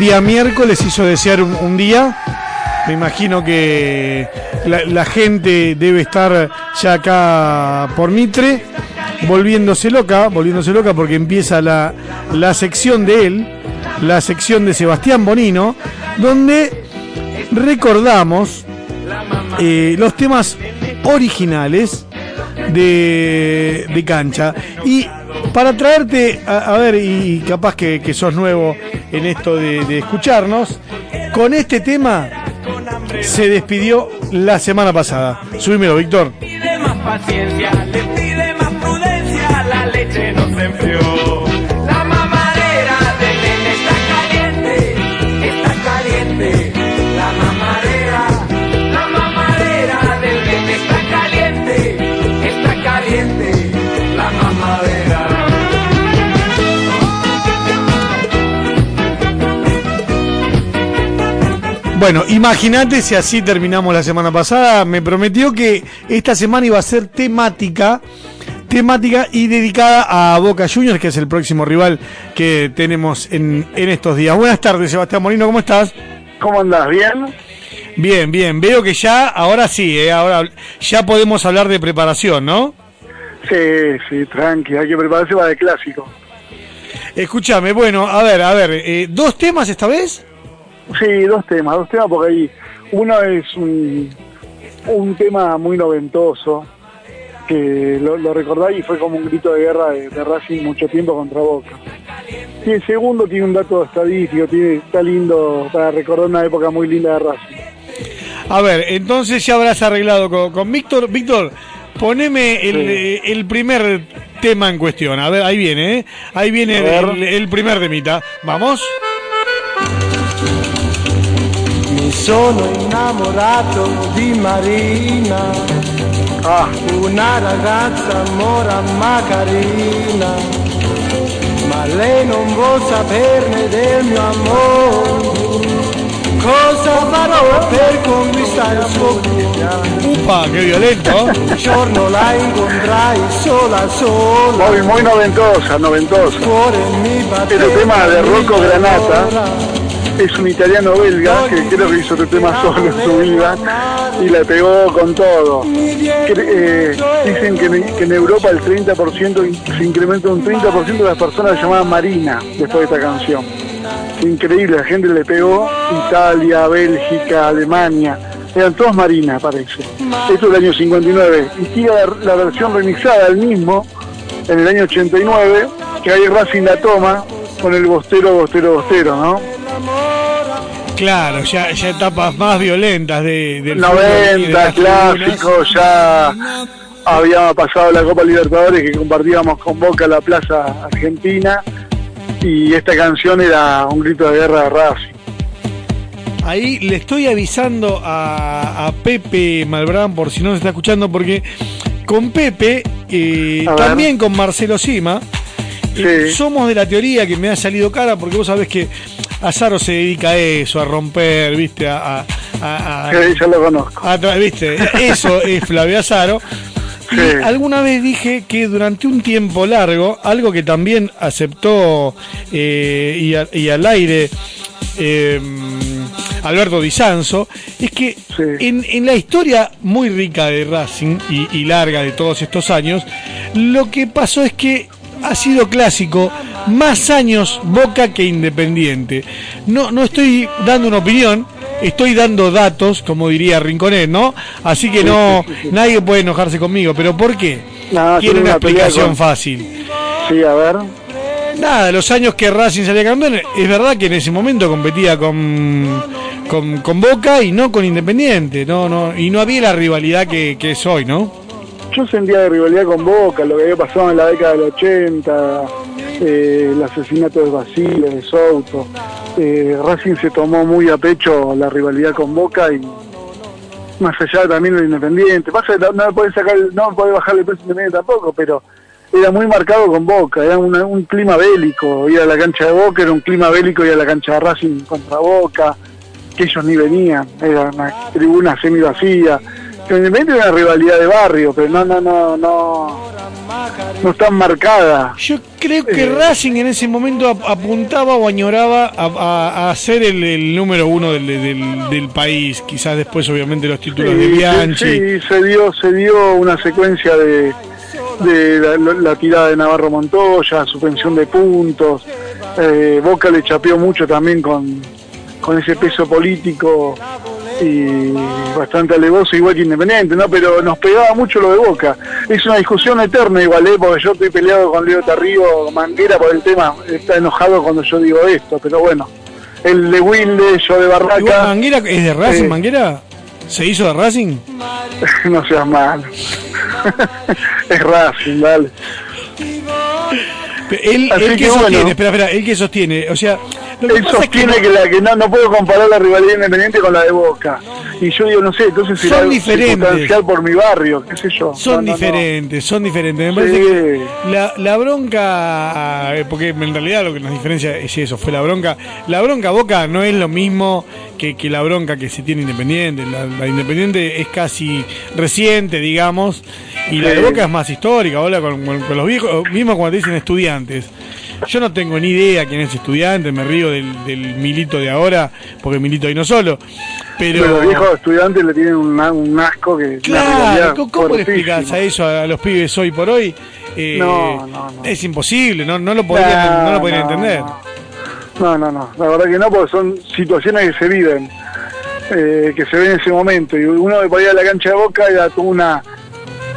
día miércoles hizo desear un, día. Me imagino que la, gente debe estar ya acá por Mitre, volviéndose loca, volviéndose loca porque empieza la, la sección de él, la sección de Sebastián Bonino, donde recordamos eh, los temas originales de, de cancha. Y para traerte, a, ver, y capaz que, que, sos nuevo en esto de, escucharnos, con este tema se despidió la semana pasada. Subímelo, Víctor. Bueno, imagínate si así terminamos la semana pasada. Me prometió que esta semana iba a ser temática, temática y dedicada a Boca Juniors, que es el próximo rival que tenemos en, estos días. Buenas tardes, Sebastián Molino, ¿cómo estás? ¿Cómo andas? ¿Bien? Bien, bien. Veo que ya, ahora sí, eh, ahora ya podemos hablar de preparación, ¿no? Sí, sí, tranqui, hay que prepararse para el clásico. Escúchame, bueno, a ver, a ver, eh, ¿dos temas esta vez? Sí, dos temas, dos temas porque ahí uno es un, un tema muy noventoso, que lo, lo, recordáis y fue como un grito de guerra de, Racing mucho tiempo contra Boca. Y el segundo tiene un dato estadístico, tiene, está lindo para recordar una época muy linda de Racing. A ver, entonces ya habrás arreglado con, Víctor. Víctor, poneme el, el, primer tema en cuestión. A ver, ahí viene, ¿eh? Ahí viene el, el primer temita. ¿Vamos? Sono innamorato di Marina, ah. una ragazza mora ma carina, ma lei non vuol saperne del mio amore. Cosa farò per conquistare il suo cuore? Upa, che violento! Un giorno la incontrai sola sola. Muy, muy noventosa, noventosa. El tema de Rocco Granata es un italiano belga que creo que hizo este tema solo en su vida y la pegó con todo. Eh, dicen que en, Europa el 30% se incrementa un 30% de las personas llamadas Marina después de esta canción. Increíble, la gente le pegó Italia, Bélgica, Alemania. Eran todos Marina, parece. Esto es el año 59. Y tiene la, versión remixada del mismo en el año 89, que hay Racing la toma con el bostero, bostero, bostero, ¿no? Claro, ya, ya etapas más violentas de, del 90, clásico, ya habíamos pasado la Copa Libertadores que compartíamos con Boca la Plaza Argentina y esta canción era un grito de guerra de Racing. Ahí le estoy avisando a, Pepe Malbrán por si no se está escuchando porque con Pepe, eh, también con Marcelo Sima, eh, somos de la teoría que me ha salido cara porque vos sabés que Azaro se dedica a eso, a romper, ¿viste? A, a, yo lo conozco. ¿Viste? Eso es Flavio Azaro. Y alguna vez dije que durante un tiempo largo, algo que también aceptó eh, y, al aire eh, Alberto Di Sanzo, es que en, en, la historia muy rica de Racing y, y larga de todos estos años, lo que pasó es que ha sido clásico más años Boca que Independiente. No, no estoy dando una opinión, estoy dando datos, como diría Rinconet, ¿no? Así que no, nadie puede enojarse conmigo. ¿Pero por qué? Tiene una explicación fácil. Sí, a ver. Nada, los años que Racing salía campeón, es verdad que en ese momento competía con, con, Boca y no con Independiente, no, no, y no había la rivalidad que, que es hoy, ¿no? Yo sentía de rivalidad con Boca, lo que había pasado en la década del 80, eh, el asesinato de Basile, de Souto. Eh, Racing se tomó muy a pecho la rivalidad con Boca y más allá también del Independiente. Pasa que no puede sacar, no puede bajarle el precio Independiente tampoco, pero era muy marcado con Boca, era un clima bélico, ir a la cancha de Boca era un clima bélico, ir a la cancha de Racing contra Boca, que ellos ni venían, era una tribuna semi vacía Independiente es una rivalidad de barrio, pero no, no, no, no, no tan marcada. Yo creo que Eh. Racing en ese momento ap- apuntaba o añoraba a, ser el, el número uno del, del- del país. Quizás después, obviamente, los títulos de Bianchi. sí, se dio, se dio una secuencia de, de la, la tirada de Navarro Montoya, suspensión de puntos. Eh, Boca le chapeó mucho también con, con ese peso político y bastante alevoso, igual que Independiente, ¿no? Pero nos pegaba mucho lo de Boca. Es una discusión eterna igual, ¿eh? Porque yo estoy peleado con Leo Tarrío Manguera por el tema, está enojado cuando yo digo esto, pero bueno. El de Wilde, yo de Igual, Barraca, ¿Manguera es de Racing? ¿Manguera? ¿Se hizo de Racing? no seas malo. es Racing, dale. Él, él que que bueno. sostiene, espera, espera, él que sostiene, o sea, lo que Él es sostiene no- que, la, que no, no puedo comparar la rivalidad independiente con la de Boca. Y yo digo, no sé, entonces será Son diferentes. circunstancial por mi barrio, qué sé yo. Son No, no, no. diferentes, son diferentes. Me Sí. parece que la, la bronca, eh, porque en realidad lo que nos diferencia es eso, fue la bronca. La bronca Boca no es lo mismo que, que la bronca que se tiene Independiente. La, la Independiente es casi reciente, digamos, y la de. Boca es más histórica. Hola, con, con- con los viejos, mismo cuando te dicen estudiantes. Yo no tengo ni idea quién es estudiante, me río del, del milito de ahora, porque milito ahí no solo. Pero, Pero los viejos estudiantes le tienen un, un asco que... Claro, ¿cómo, le explicas a eso a los pibes hoy por hoy? Eh, No, no, no. Es imposible, no, no lo podrían, no, lo podrían entender. No, no, no, la verdad que no, porque son situaciones que se viven, eh, que se ven en ese momento. Y uno podía ir a la cancha de Boca era tuvo una...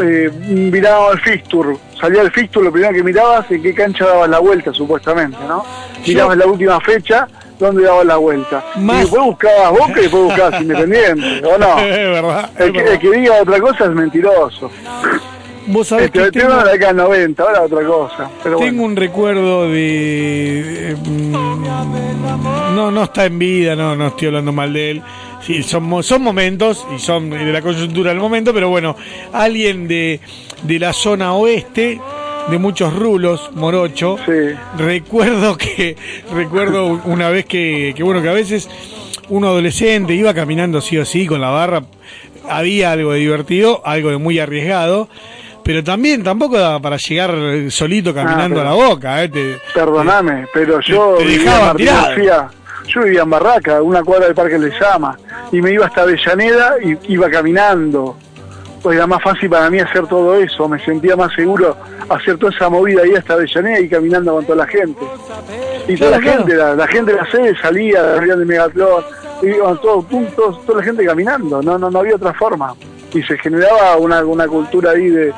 Eh, miraba al fixture, salía al fixture, lo primero que mirabas en qué cancha dabas la vuelta, supuestamente, ¿no? Mirabas la última fecha, dónde dabas la vuelta. Más- Y después buscabas Boca y después buscabas Independiente, ¿o no? es verdad. es El que, verdad. el que diga otra cosa es mentiroso. Vos sabés Este, que el tema tengo, de la década del 90, ahora otra cosa. Pero tengo bueno. un recuerdo de... mm, no, no está en vida, no, no estoy hablando mal de él. Sí, son, son momentos y son de la coyuntura del momento, pero bueno, alguien de, de la zona oeste, de muchos rulos, morocho, Sí. Recuerdo que recuerdo una vez que, que bueno que a veces un adolescente iba caminando sí o sí con la barra, había algo de divertido, algo de muy arriesgado, pero también tampoco daba para llegar solito caminando pero- a la boca, ¿eh? Te- Perdóname, pero yo te vivía. García. Yo vivía en Barraca, una cuadra del Parque Les Llama, y me iba hasta Avellaneda y iba caminando. Pues era más fácil para mí hacer todo eso, me sentía más seguro hacer toda esa movida ahí hasta Avellaneda y caminando con toda la gente. Y toda Claro, la claro. gente, la, la gente de la sede salía, salían de Megatlón, iban todos puntos, toda la gente caminando, no, no, no había otra forma. Y se generaba una, una cultura ahí de,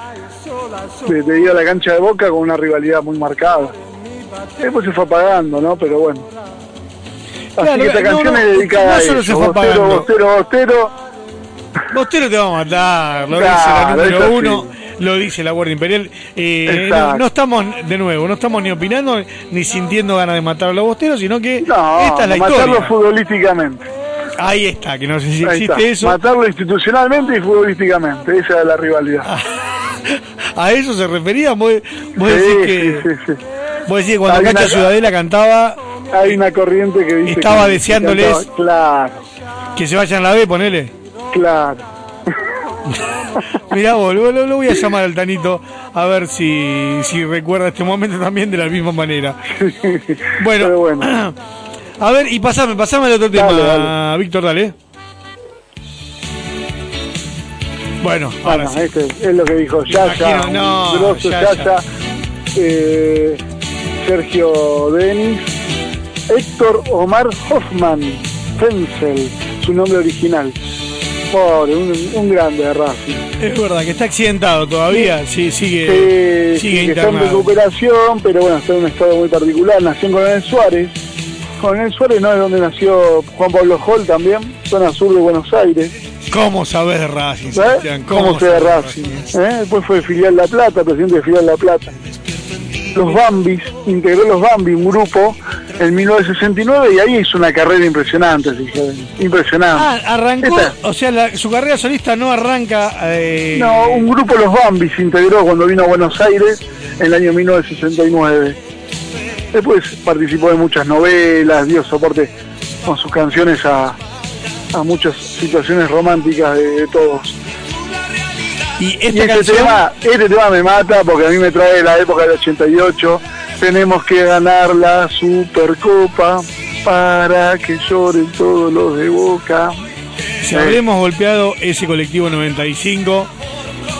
de, de ir a la cancha de boca con una rivalidad muy marcada. Después se fue apagando, ¿no? Pero bueno. Así Claro, que esta no, canción no, es dedicada no a eso. se fue Bostero, bostero, bostero. Bostero te va a matar, lo Claro, dice la número sí. uno, lo dice la Guardia Imperial. Eh, no, estamos, de nuevo, no estamos ni opinando ni sintiendo ganas de matar a los bosteros, sino que No, esta es la matarlo historia. futbolísticamente. Ahí está, que no sé si Ahí existe está. eso. Matarlo institucionalmente y futbolísticamente. Esa es la rivalidad. ¿A eso se refería? Vos, vos Sí, decís que, sí, sí, sí. vos decís que cuando Cacha una- Ciudadela cantaba Hay una corriente que dice Estaba que- deseándoles- cantaba- Claro, que se vayan a la B, ponele. claro. Mirá vos, lo voy a llamar al Tanito a ver si, si recuerda este momento también de la misma manera. Bueno, Pero bueno. a ver, y pasame, pasame al otro tema, Dale, dale. Víctor, dale. Bueno, ahora Bueno, sí. este es lo que dijo Yaya, no, grosso Yaya. Yaya, eh, Sergio Denis, Héctor Omar Hoffman, Fenzel, su nombre original. Pobre, un, un grande de Racing. Es verdad que está accidentado todavía, sí, sigue, sigue está en recuperación, pero bueno, está en un estado muy particular. Nació en Coronel Suárez. Coronel Suárez no es donde nació Juan Pablo Hall también, zona sur de Buenos Aires. ¿Cómo sabes de Racing, ¿Eh? Sebastián? ¿Cómo se de sabés de Racing? ¿Eh? Después fue filial La Plata, presidente de filial La Plata. Los Bambis, integró los Bambis, un grupo, en 1969 y ahí hizo una carrera impresionante, impresionante. Ah, arrancó, Esta. o sea, la- su carrera solista no arranca... eh, No, un grupo Los Bambis integró cuando vino a Buenos Aires en el año 1969. Después participó de muchas novelas, dio soporte con sus canciones a, a muchas situaciones románticas de, de todos. Y esta este, tema, este tema me mata porque a mí me trae la época del 88. Tenemos que ganar la Supercopa para que lloren todos los de Boca. Si habremos golpeado ese colectivo 95,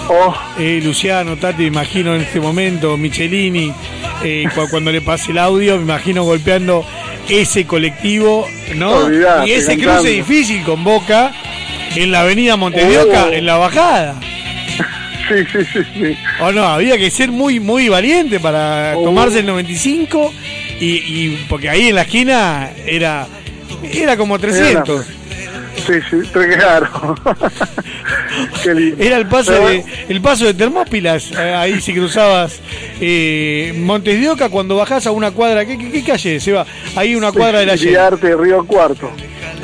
oh. Eh, Luciano, Tati, imagino en este momento, Michelini, eh, cuando le pase el audio, me imagino golpeando ese colectivo, ¿no? y ese cruce difícil con Boca en la avenida Montedioca, oh. en la bajada. Sí, sí, sí, sí. O no, había que ser muy, muy valiente para oh. tomarse el 95 y, y porque ahí en la esquina era, era como 300. Sí, sí, claro. Era el paso de el paso de Termópilas, eh, ahí si cruzabas eh, Montes de Oca cuando bajás a una cuadra, ¿qué, qué, calle se va? Ahí una cuadra de la Iriarte, Río Cuarto.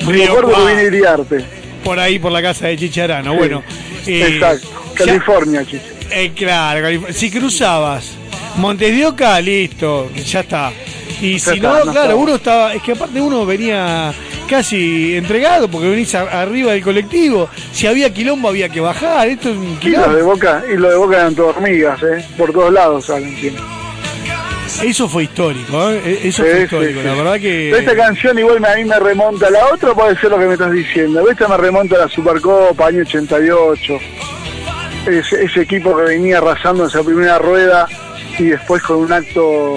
Río, Cuarto viene Iriarte. Por ahí, por la casa de Chicharano, bueno. Eh, exacto, California, eh, claro, si cruzabas Montes de Oca, listo, ya está. Y si no, claro, uno estaba, es que aparte uno venía casi entregado porque venís arriba del colectivo. Si había quilombo había que bajar. Esto es un quilombo. Y lo de Boca, y lo de Boca eran todas hormigas, ¿eh? Por todos lados salen Eso fue histórico, ¿eh? E-, eso fue histórico, la verdad que... Esta canción igual a mí me remonta, la otra puede ser lo que me estás diciendo, esta me remonta a la Supercopa, año 88, ese, ese equipo que venía arrasando en esa primera rueda y después con un acto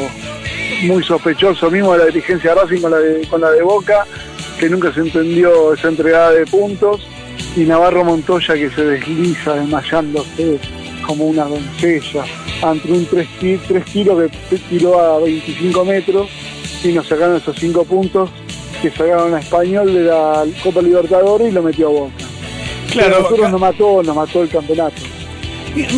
muy sospechoso mismo de la dirigencia de Racing con la de, con la de Boca, que nunca se entendió esa entregada de puntos, y Navarro Montoya que se desliza desmayándose como una doncella ante un 3, kilos que tiró a 25 metros y nos sacaron esos 5 puntos que sacaron a Español de la Copa Libertadores y lo metió a Boca. Claro, nosotros nos mató, nos mató el campeonato.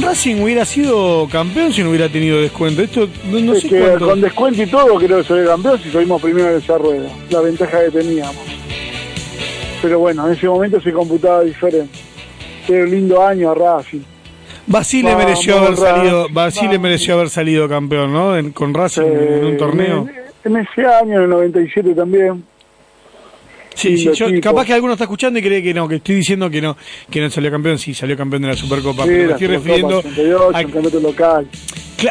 Racing hubiera sido campeón si no hubiera tenido descuento. Esto no, sé que Con descuento y todo creo que sería campeón si salimos primero en esa rueda. La ventaja que teníamos. Pero bueno, en ese momento se computaba diferente. Fue un lindo año a Racing. Basile mereció haber salido, Basile mereció haber salido campeón, ¿no? con Racing en un torneo. En, ese año, en el 97 también. Sí, sí, yo, capaz que alguno está escuchando y cree que no, que estoy diciendo que no, que no salió campeón, sí, salió campeón de la Supercopa, pero me estoy refiriendo a, local.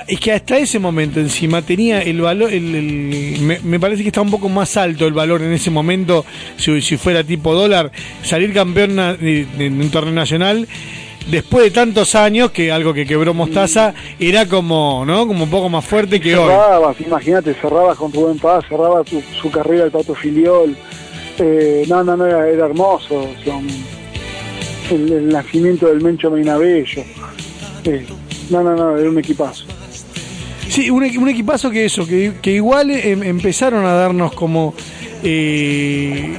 es que hasta ese momento encima tenía el valor, el, me, parece que está un poco más alto el valor en ese momento, si, si fuera tipo dólar, salir campeón en un torneo nacional después de tantos años que algo que quebró Mostaza era como no como un poco más fuerte que cerrabas, imagínate cerrabas con Rubén Paz cerraba su, su carrera el Pato Filiol eh, no, no, no, era, hermoso. el, nacimiento del Mencho Meinabello. Eh, no, no, no, era un equipazo. Sí, un, equipazo que eso, que, igual em, empezaron a darnos como eh,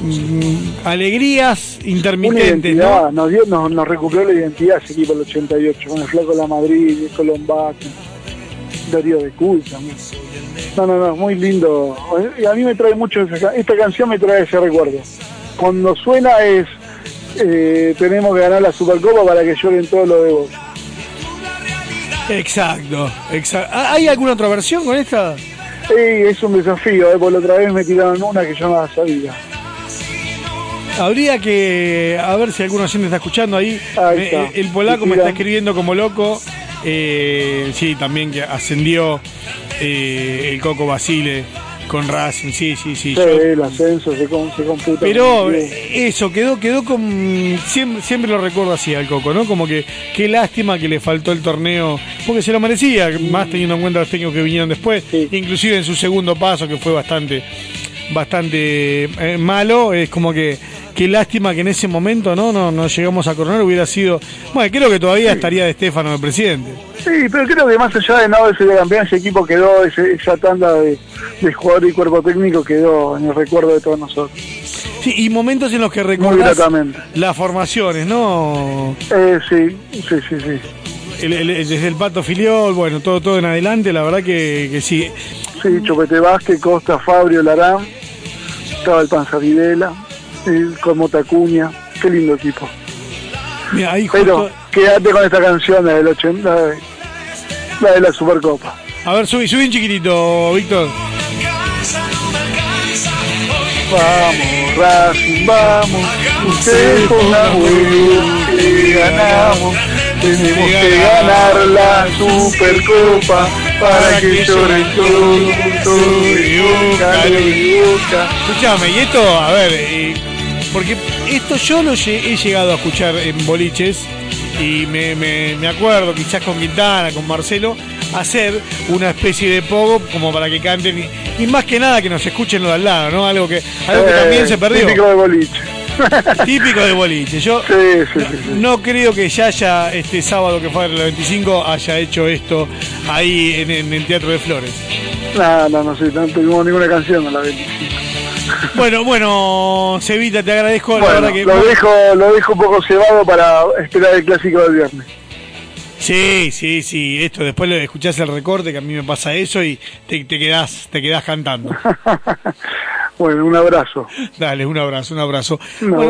mm, alegrías intermitentes. ¿no? Nos, dio, nos, nos, recuperó la identidad ese equipo del 88, con el Flaco La Madrid, Colombati, Darío de Culta. No, no, no, muy lindo. Y a mí me trae mucho, esta canción me trae ese recuerdo. Cuando suena es, eh, tenemos que ganar la Supercopa para que lloren todos los de vos. Exacto, exacto. ¿Hay alguna otra versión con esta? Sí, es un desafío, ¿eh? porque la otra vez me tiraron una que yo no sabía. Habría que, a ver si alguno oyente está escuchando ahí. Eh, el polaco me está escribiendo como loco. Eh, sí, también que ascendió eh, el Coco Basile con Racing, sí, sí, sí. sí el ascenso se, computa. Pero eso, quedó, quedó con. Siempre, siempre lo recuerdo así al Coco, ¿no? Como que qué lástima que le faltó el torneo, porque se lo merecía, más teniendo en cuenta los técnicos que vinieron después, inclusive en su segundo paso, que fue bastante, bastante eh, malo, es como que qué lástima que en ese momento no no, no llegamos a coronar, hubiera sido. Bueno, creo que todavía estaría de Estefano de presidente. Sí, pero creo que más allá de no haberse de campeón, ese equipo quedó, esa tanda de, de jugador y cuerpo técnico quedó en el recuerdo de todos nosotros. Sí, y momentos en los que recordás las formaciones, ¿no? Eh, sí, sí, sí, sí. desde el Pato Filiol, bueno, todo todo en adelante, la verdad que, que sí. Sí, Chopete Vázquez, Costa, Fabrio, Larán, estaba el Panza Videla, el Comota Acuña, qué lindo equipo. Mira, ahí Pero quédate con esta canción del 80, la de la Supercopa. A ver, subí, subí un chiquitito, Víctor. Vamos, Racing, vamos, usted con la que ganamos. Tenemos que ganar la Supercopa para que lloren todo boca. Escuchame, y esto, a ver, eh, porque esto yo lo lle- he llegado a escuchar en boliches y me, me- me acuerdo quizás con Quintana, con Marcelo, hacer una especie de pogo como para que canten y, y más que nada que nos escuchen los de al lado, ¿no? Algo que, algo que Eh, también se perdió. Típico de boliche. Típico de boliche. Yo Sí, sí, sí, sí. no creo que Yaya este sábado que fue el 25 haya hecho esto ahí en, en el Teatro de Flores. No, no, no sé, no tuvimos ninguna canción a la 25. Bueno, bueno, Cevita, te agradezco. la verdad que lo dejo, lo dejo un poco cebado para esperar el clásico del viernes. Sí, sí, sí. Esto después lo escuchás el recorte, que a mí me pasa eso y te, te quedás, te quedás cantando. Bueno, un abrazo. Dale, un abrazo, un abrazo. Bueno,